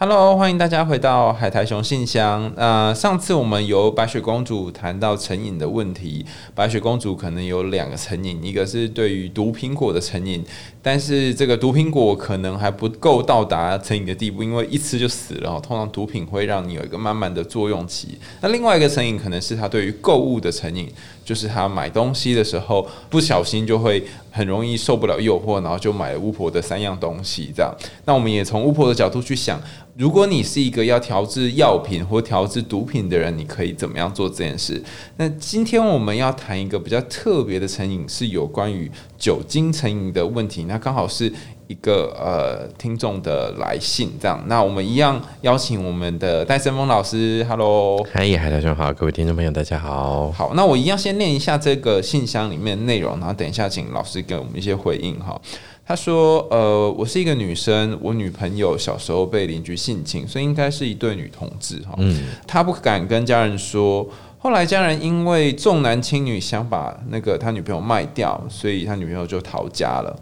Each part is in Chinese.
Hello，欢迎大家回到海苔熊信箱。呃，上次我们由白雪公主谈到成瘾的问题，白雪公主可能有两个成瘾，一个是对于毒苹果的成瘾，但是这个毒苹果可能还不够到达成瘾的地步，因为一吃就死了。通常毒品会让你有一个慢慢的作用期。那另外一个成瘾可能是他对于购物的成瘾，就是他买东西的时候不小心就会很容易受不了诱惑，然后就买了巫婆的三样东西。这样，那我们也从巫婆的角度去想。如果你是一个要调制药品或调制毒品的人，你可以怎么样做这件事？那今天我们要谈一个比较特别的成瘾，是有关于酒精成瘾的问题。那刚好是一个呃听众的来信，这样。那我们一样邀请我们的戴森峰老师，Hello，嗨，海大兄好，各位听众朋友大家好。好，那我一样先念一下这个信箱里面内容，然后等一下请老师给我们一些回应哈。他说：“呃，我是一个女生，我女朋友小时候被邻居性侵，所以应该是一对女同志哈。嗯，他不敢跟家人说，后来家人因为重男轻女，想把那个他女朋友卖掉，所以他女朋友就逃家了。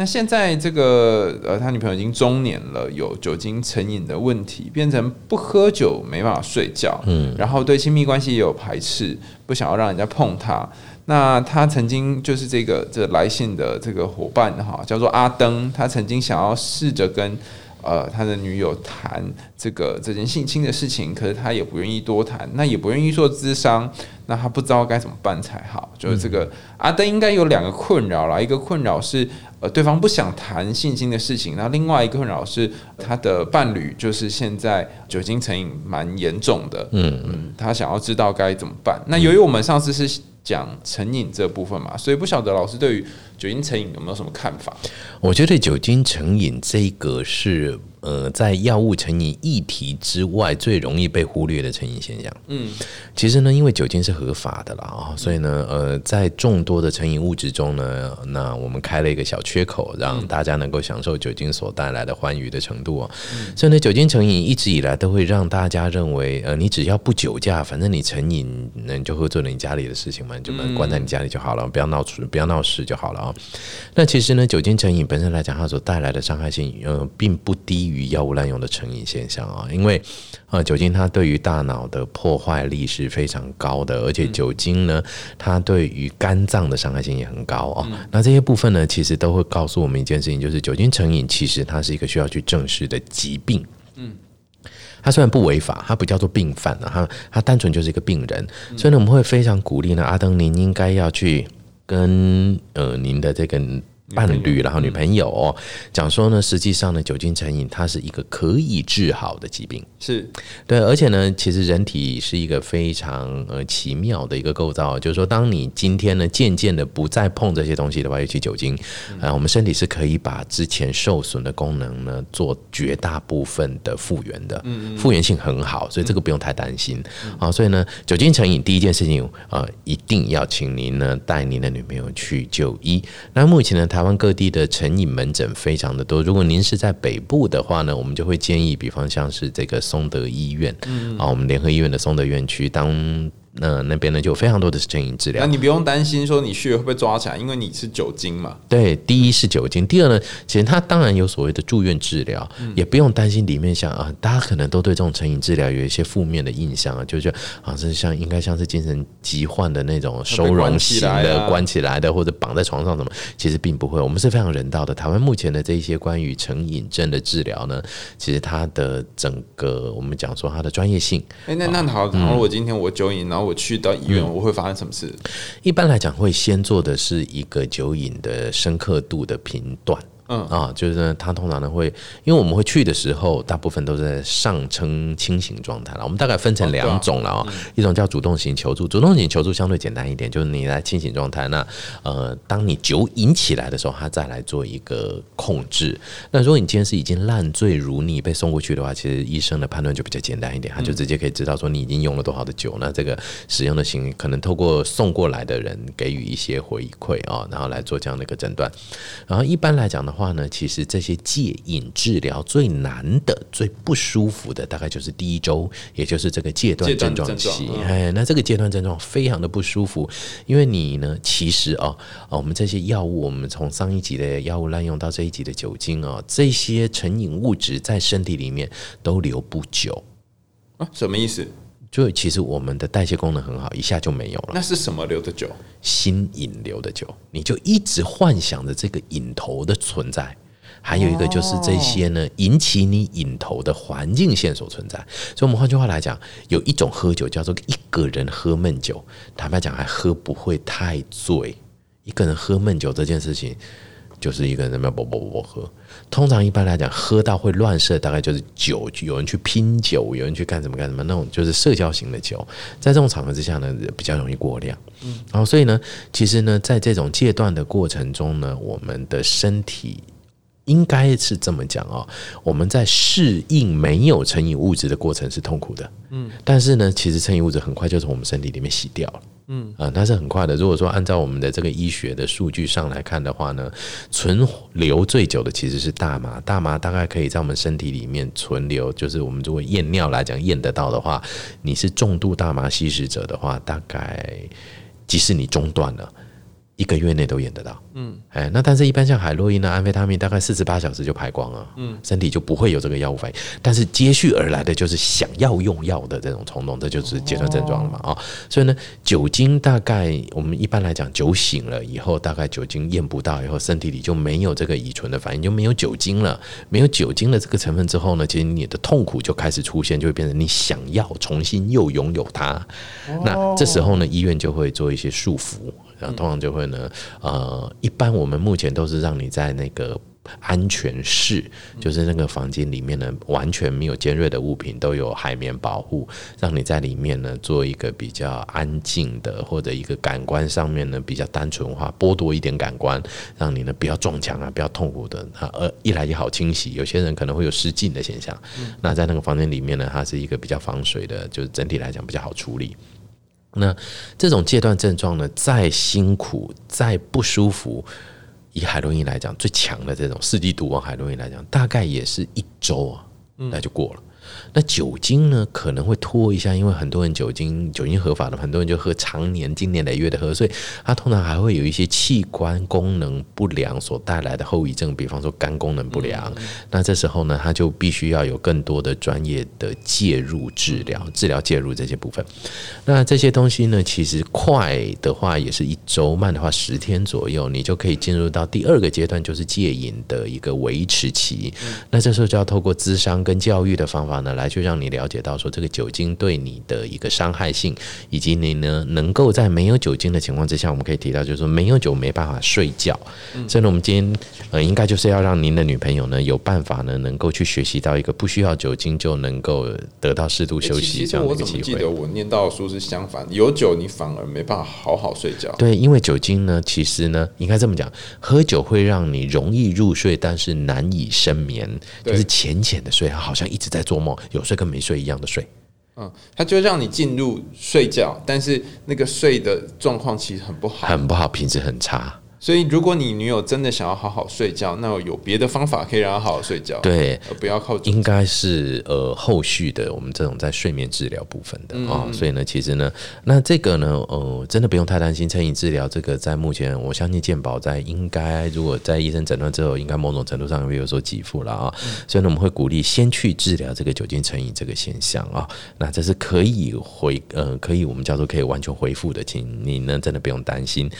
那现在这个呃，他女朋友已经中年了，有酒精成瘾的问题，变成不喝酒没办法睡觉，嗯，然后对亲密关系也有排斥，不想要让人家碰他。”那他曾经就是这个这来信的这个伙伴哈，叫做阿登。他曾经想要试着跟呃他的女友谈这个这件性侵的事情，可是他也不愿意多谈，那也不愿意做咨商。那他不知道该怎么办才好。就是这个阿登应该有两个困扰啦，一个困扰是呃对方不想谈性侵的事情，那另外一个困扰是他的伴侣就是现在酒精成瘾蛮严重的。嗯嗯，他想要知道该怎么办。那由于我们上次是。讲成瘾这部分嘛，所以不晓得老师对于酒精成瘾有没有什么看法？我觉得酒精成瘾这个是。呃，在药物成瘾议题之外，最容易被忽略的成瘾现象。嗯，其实呢，因为酒精是合法的啦啊，所以呢，呃，在众多的成瘾物质中呢，那我们开了一个小缺口，让大家能够享受酒精所带来的欢愉的程度啊。所以呢，酒精成瘾一直以来都会让大家认为，呃，你只要不酒驾，反正你成瘾，那你就喝醉了你家里的事情嘛，你就把关在你家里就好了，不要闹出，不要闹事就好了啊。那其实呢，酒精成瘾本身来讲，它所带来的伤害性，呃，并不低。于药物滥用的成瘾现象啊，因为呃酒精它对于大脑的破坏力是非常高的，而且酒精呢，它对于肝脏的伤害性也很高啊。那这些部分呢，其实都会告诉我们一件事情，就是酒精成瘾其实它是一个需要去正视的疾病。嗯，它虽然不违法，它不叫做病犯啊，它它单纯就是一个病人。所以呢，我们会非常鼓励呢，阿登，您应该要去跟呃您的这个。伴侣，然后女朋友。讲说呢，实际上呢，酒精成瘾它是一个可以治好的疾病，是。对，而且呢，其实人体是一个非常呃奇妙的一个构造，就是说，当你今天呢渐渐的不再碰这些东西的话，尤其酒精，啊，我们身体是可以把之前受损的功能呢做绝大部分的复原的，嗯复原性很好，所以这个不用太担心。啊。所以呢，酒精成瘾第一件事情啊，一定要请您呢带您的女朋友去就医。那目前呢，他台湾各地的成瘾门诊非常的多。如果您是在北部的话呢，我们就会建议，比方像是这个松德医院，啊，我们联合医院的松德院区当。那那边呢，就有非常多的成瘾治疗。那你不用担心说你去会不会抓起来，因为你是酒精嘛。对，第一是酒精，第二呢，其实它当然有所谓的住院治疗，也不用担心里面像啊，大家可能都对这种成瘾治疗有一些负面的印象啊，就觉得好像像应该像是精神疾患的那种收容型的、关起来的或者绑在床上什么，其实并不会。我们是非常人道的。台湾目前的这一些关于成瘾症的治疗呢，其实它的整个我们讲说它的专业性。哎，那那好，然后我今天我酒瘾，然后。我去到医院，我会发生什么事？一般来讲，会先做的是一个酒瘾的深刻度的评断。嗯啊，就是呢，他通常呢会，因为我们会去的时候，大部分都在上称清醒状态了。我们大概分成两种了啊，一种叫主动型求助，主动型求助相对简单一点，就是你在清醒状态，那呃，当你酒瘾起来的时候，他再来做一个控制。那如果你今天是已经烂醉如泥被送过去的话，其实医生的判断就比较简单一点，他就直接可以知道说你已经用了多少的酒，那这个使用的行可能透过送过来的人给予一些回馈啊，然后来做这样的一个诊断。然后一般来讲的话。话呢，其实这些戒瘾治疗最难的、最不舒服的，大概就是第一周，也就是这个戒断症状期。哎，那这个戒断症状非常的不舒服，因为你呢，其实哦哦，我们这些药物，我们从上一集的药物滥用到这一集的酒精哦，这些成瘾物质在身体里面都留不久啊？什么意思？就其实我们的代谢功能很好，一下就没有了。那是什么留的酒？心引流的酒，你就一直幻想着这个引头的存在。还有一个就是这些呢，引起你瘾头的环境线索存在。所以，我们换句话来讲，有一种喝酒叫做一个人喝闷酒，坦白讲还喝不会太醉。一个人喝闷酒这件事情。就是一个人在那啵啵啵啵喝，通常一般来讲，喝到会乱射，大概就是酒，有人去拼酒，有人去干什么干什么，那种就是社交型的酒，在这种场合之下呢，比较容易过量。嗯，然后所以呢，其实呢，在这种戒断的过程中呢，我们的身体应该是这么讲哦，我们在适应没有成瘾物质的过程是痛苦的。嗯，但是呢，其实成瘾物质很快就从我们身体里面洗掉了。嗯啊，它是很快的。如果说按照我们的这个医学的数据上来看的话呢，存留最久的其实是大麻。大麻大概可以在我们身体里面存留，就是我们如果验尿来讲验得到的话，你是重度大麻吸食者的话，大概即使你中断了。一个月内都验得到，嗯，哎，那但是一般像海洛因呢、安非他命，大概四十八小时就排光了，嗯，身体就不会有这个药物反应。但是接续而来的就是想要用药的这种冲动，这就是戒断症状了嘛，啊，所以呢，酒精大概我们一般来讲，酒醒了以后，大概酒精验不到以后，身体里就没有这个乙醇的反应，就没有酒精了，没有酒精的这个成分之后呢，其实你的痛苦就开始出现，就会变成你想要重新又拥有它。那这时候呢，医院就会做一些束缚。然后通常就会呢，呃，一般我们目前都是让你在那个安全室，就是那个房间里面呢，完全没有尖锐的物品，都有海绵保护，让你在里面呢做一个比较安静的，或者一个感官上面呢比较单纯化，剥夺一点感官，让你呢不要撞墙啊，不要痛苦的啊，呃，一来也好清洗，有些人可能会有失禁的现象，那在那个房间里面呢，它是一个比较防水的，就是整体来讲比较好处理。那这种戒断症状呢，再辛苦、再不舒服，以海洛因来讲，最强的这种四季毒王海洛因来讲，大概也是一周啊，那就过了。那酒精呢，可能会拖一下，因为很多人酒精酒精合法的，很多人就喝常年、经年累月的喝，所以它通常还会有一些器官功能不良所带来的后遗症，比方说肝功能不良。那这时候呢，他就必须要有更多的专业的介入治疗，治疗介入这些部分。那这些东西呢，其实快的话也是一周，慢的话十天左右，你就可以进入到第二个阶段，就是戒瘾的一个维持期。那这时候就要透过咨商跟教育的方法。呢，来去让你了解到说这个酒精对你的一个伤害性，以及你呢能够在没有酒精的情况之下，我们可以提到就是说没有酒没办法睡觉。所以呢，我们今天呃应该就是要让您的女朋友呢有办法呢能够去学习到一个不需要酒精就能够得到适度休息这样的一个机会。记得我念到的书是相反，有酒你反而没办法好好睡觉。对，因为酒精呢，其实呢应该这么讲，喝酒会让你容易入睡，但是难以深眠，就是浅浅的睡，好像一直在做梦。有睡跟没睡一样的睡，嗯，他就让你进入睡觉，但是那个睡的状况其实很不好，很不好，品质很差。所以，如果你女友真的想要好好睡觉，那有别的方法可以让她好好睡觉。对，不要靠。应该是呃后续的我们这种在睡眠治疗部分的啊。所以呢，其实呢，那这个呢，呃，真的不用太担心成瘾治疗。这个在目前，我相信健保在应该如果在医生诊断之后，应该某种程度上会有所给付了啊。所以呢，我们会鼓励先去治疗这个酒精成瘾这个现象啊。那这是可以回呃可以我们叫做可以完全恢复的，请你呢真的不用担心。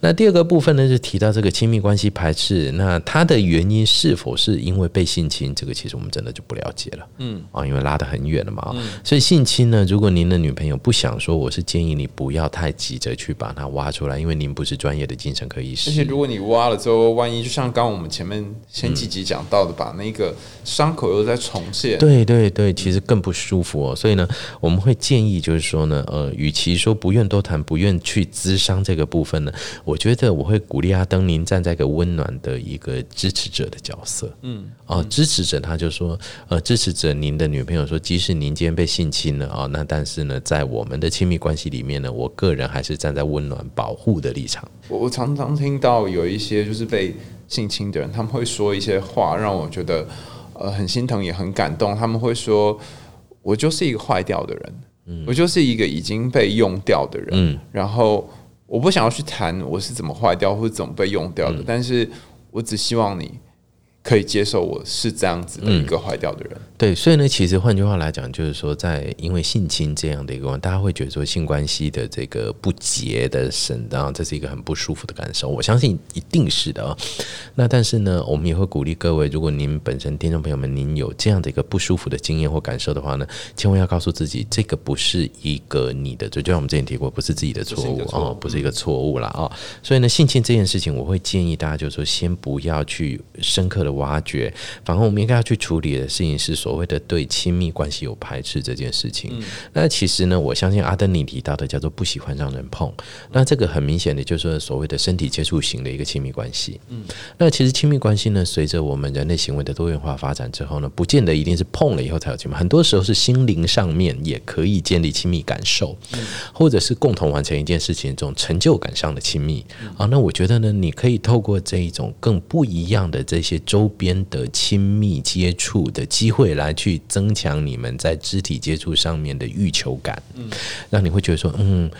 那第二个部分呢？是提到这个亲密关系排斥，那它的原因是否是因为被性侵？这个其实我们真的就不了解了。嗯啊，因为拉得很远了嘛。所以性侵呢，如果您的女朋友不想说，我是建议你不要太急着去把它挖出来，因为您不是专业的精神科医师。而且如果你挖了之后，万一就像刚我们前面前几集讲到的，把那个伤口又在重现，对对对，其实更不舒服哦。所以呢，我们会建议就是说呢，呃，与其说不愿多谈，不愿去滋伤这个部分呢，我觉得我会鼓。鼓励阿登您站在一个温暖的一个支持者的角色。嗯，哦，支持者他就说，呃，支持者您的女朋友说，即使您今天被性侵了啊，那但是呢，在我们的亲密关系里面呢，我个人还是站在温暖保护的立场。我我常常听到有一些就是被性侵的人，他们会说一些话，让我觉得呃很心疼也很感动。他们会说，我就是一个坏掉的人。嗯我就是一个已经被用掉的人，嗯然后我不想要去谈我是怎么坏掉或者怎么被用掉的，但是我只希望你。可以接受我是这样子的一个坏掉的人，对，所以呢，其实换句话来讲，就是说，在因为性侵这样的一个，大家会觉得说性关系的这个不洁的神，然后这是一个很不舒服的感受。我相信一定是的啊。那但是呢，我们也会鼓励各位，如果您本身听众朋友们，您有这样的一个不舒服的经验或感受的话呢，千万要告诉自己，这个不是一个你的，就像我们之前提过，不是自己的错误哦，不是一个错误了啊。所以呢，性侵这件事情，我会建议大家，就是说，先不要去深刻的。挖掘，反而我们应该要去处理的事情是所谓的对亲密关系有排斥这件事情。那其实呢，我相信阿登尼提到的叫做不喜欢让人碰，那这个很明显的就是所谓的身体接触型的一个亲密关系。嗯，那其实亲密关系呢，随着我们人类行为的多元化发展之后呢，不见得一定是碰了以后才有亲密，很多时候是心灵上面也可以建立亲密感受，或者是共同完成一件事情这种成就感上的亲密啊。那我觉得呢，你可以透过这一种更不一样的这些周。周边的亲密接触的机会，来去增强你们在肢体接触上面的欲求感，嗯，让你会觉得说，嗯。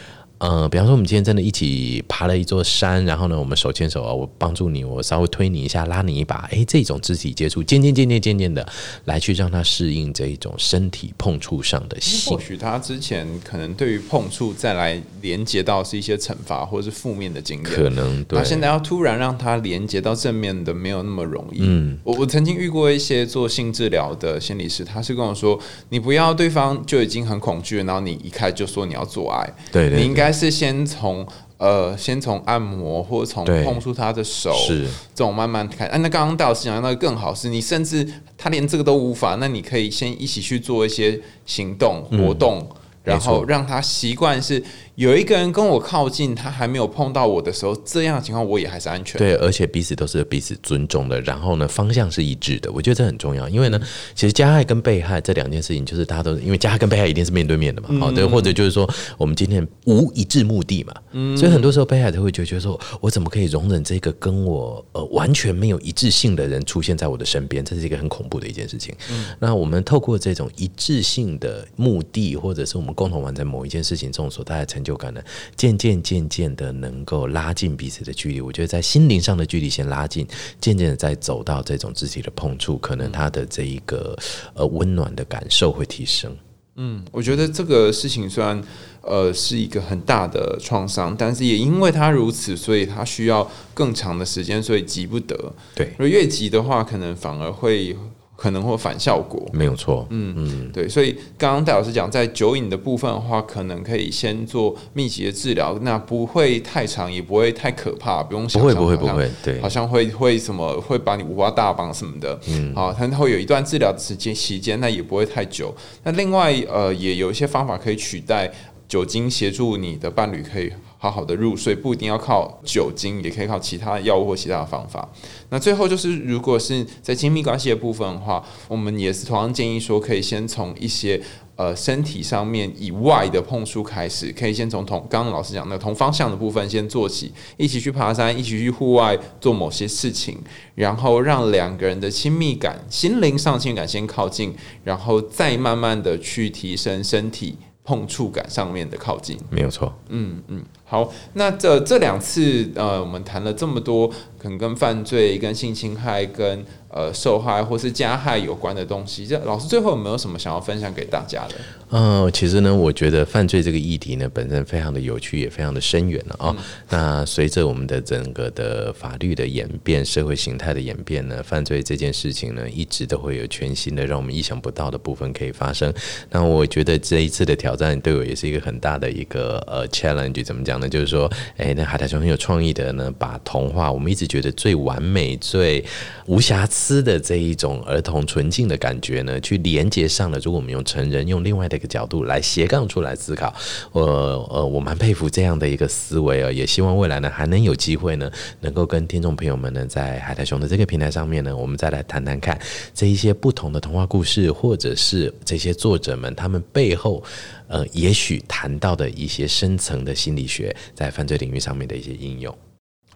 呃，比方说我们今天真的一起爬了一座山，然后呢，我们手牵手啊，我帮助你，我稍微推你一下，拉你一把，哎，这种肢体接触，渐渐渐渐渐渐的来去让他适应这一种身体碰触上的性。或许他之前可能对于碰触再来连接到是一些惩罚或者是负面的经验，可能对。他现在要突然让他连接到正面的，没有那么容易。嗯，我我曾经遇过一些做性治疗的心理师，他是跟我说，你不要对方就已经很恐惧，然后你一开就说你要做爱，对，你应该。是先从呃，先从按摩或从碰触他的手，是这种慢慢开。哎，那刚刚戴老师讲那个更好，是你甚至他连这个都无法，那你可以先一起去做一些行动活动，然后让他习惯是。有一个人跟我靠近，他还没有碰到我的时候，这样的情况我也还是安全。对，而且彼此都是彼此尊重的，然后呢，方向是一致的。我觉得这很重要，因为呢，其实加害跟被害这两件事情，就是大家都因为加害跟被害一定是面对面的嘛，好，对，或者就是说我们今天无一致目的嘛，所以很多时候被害者会觉得说，我怎么可以容忍这个跟我呃完全没有一致性的人出现在我的身边？这是一个很恐怖的一件事情。那我们透过这种一致性的目的，或者是我们共同完成某一件事情中所带来成就。就感呢，渐渐渐渐的能够拉近彼此的距离。我觉得在心灵上的距离先拉近，渐渐的再走到这种肢体的碰触，可能他的这一个呃温暖的感受会提升。嗯，我觉得这个事情虽然呃是一个很大的创伤，但是也因为他如此，所以他需要更长的时间，所以急不得。对，越急的话，可能反而会。可能会反效果，没有错。嗯嗯，对，所以刚刚戴老师讲，在酒瘾的部分的话，可能可以先做密集的治疗，那不会太长，也不会太可怕，不用想。不会不会不会，对，好像会会什么会把你五花大绑什么的。嗯，好，它会有一段治疗的时间期间，那也不会太久。那另外呃，也有一些方法可以取代酒精，协助你的伴侣可以。好好的入睡不一定要靠酒精，也可以靠其他的药物或其他的方法。那最后就是，如果是在亲密关系的部分的话，我们也是同样建议说，可以先从一些呃身体上面以外的碰触开始，可以先从同刚刚老师讲的同方向的部分先做起，一起去爬山，一起去户外做某些事情，然后让两个人的亲密感、心灵上亲密感先靠近，然后再慢慢的去提升身体。碰触感上面的靠近，没有错。嗯嗯，好，那这这两次呃，我们谈了这么多，可能跟犯罪、跟性侵害、跟呃受害或是加害有关的东西。这老师最后有没有什么想要分享给大家的？嗯，其实呢，我觉得犯罪这个议题呢，本身非常的有趣，也非常的深远了啊。那随着我们的整个的法律的演变、社会形态的演变呢，犯罪这件事情呢，一直都会有全新的、让我们意想不到的部分可以发生。那我觉得这一次的挑战对我也是一个很大的一个呃 challenge，怎么讲那，就是说，哎，那海苔熊很有创意的呢，把童话我们一直觉得最完美、最无瑕疵的这一种儿童纯净的感觉呢，去连接上了。如果我们用成人用另外的一个角度来斜杠出来思考，我呃，我蛮佩服这样的一个思维啊，也希望未来呢还能有机会呢，能够跟听众朋友们呢，在海苔熊的这个平台上面呢，我们再来谈谈看这一些不同的童话故事，或者是这些作者们他们背后。呃，也许谈到的一些深层的心理学，在犯罪领域上面的一些应用。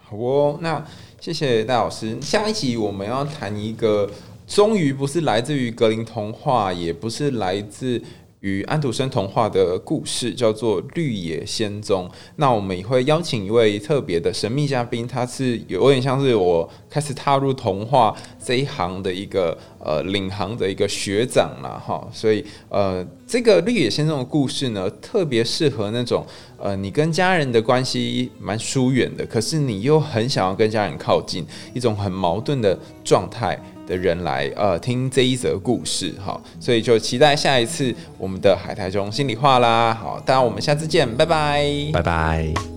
好哦，那谢谢戴老师。下一集我们要谈一个，终于不是来自于格林童话，也不是来自。与安徒生童话的故事叫做《绿野仙踪》。那我们也会邀请一位特别的神秘嘉宾，他是有点像是我开始踏入童话这一行的一个呃领航的一个学长了哈。所以呃，这个《绿野仙踪》的故事呢，特别适合那种呃你跟家人的关系蛮疏远的，可是你又很想要跟家人靠近，一种很矛盾的状态。的人来呃听这一则故事，好，所以就期待下一次我们的海苔中心里话啦，好，当然我们下次见，拜拜，拜拜。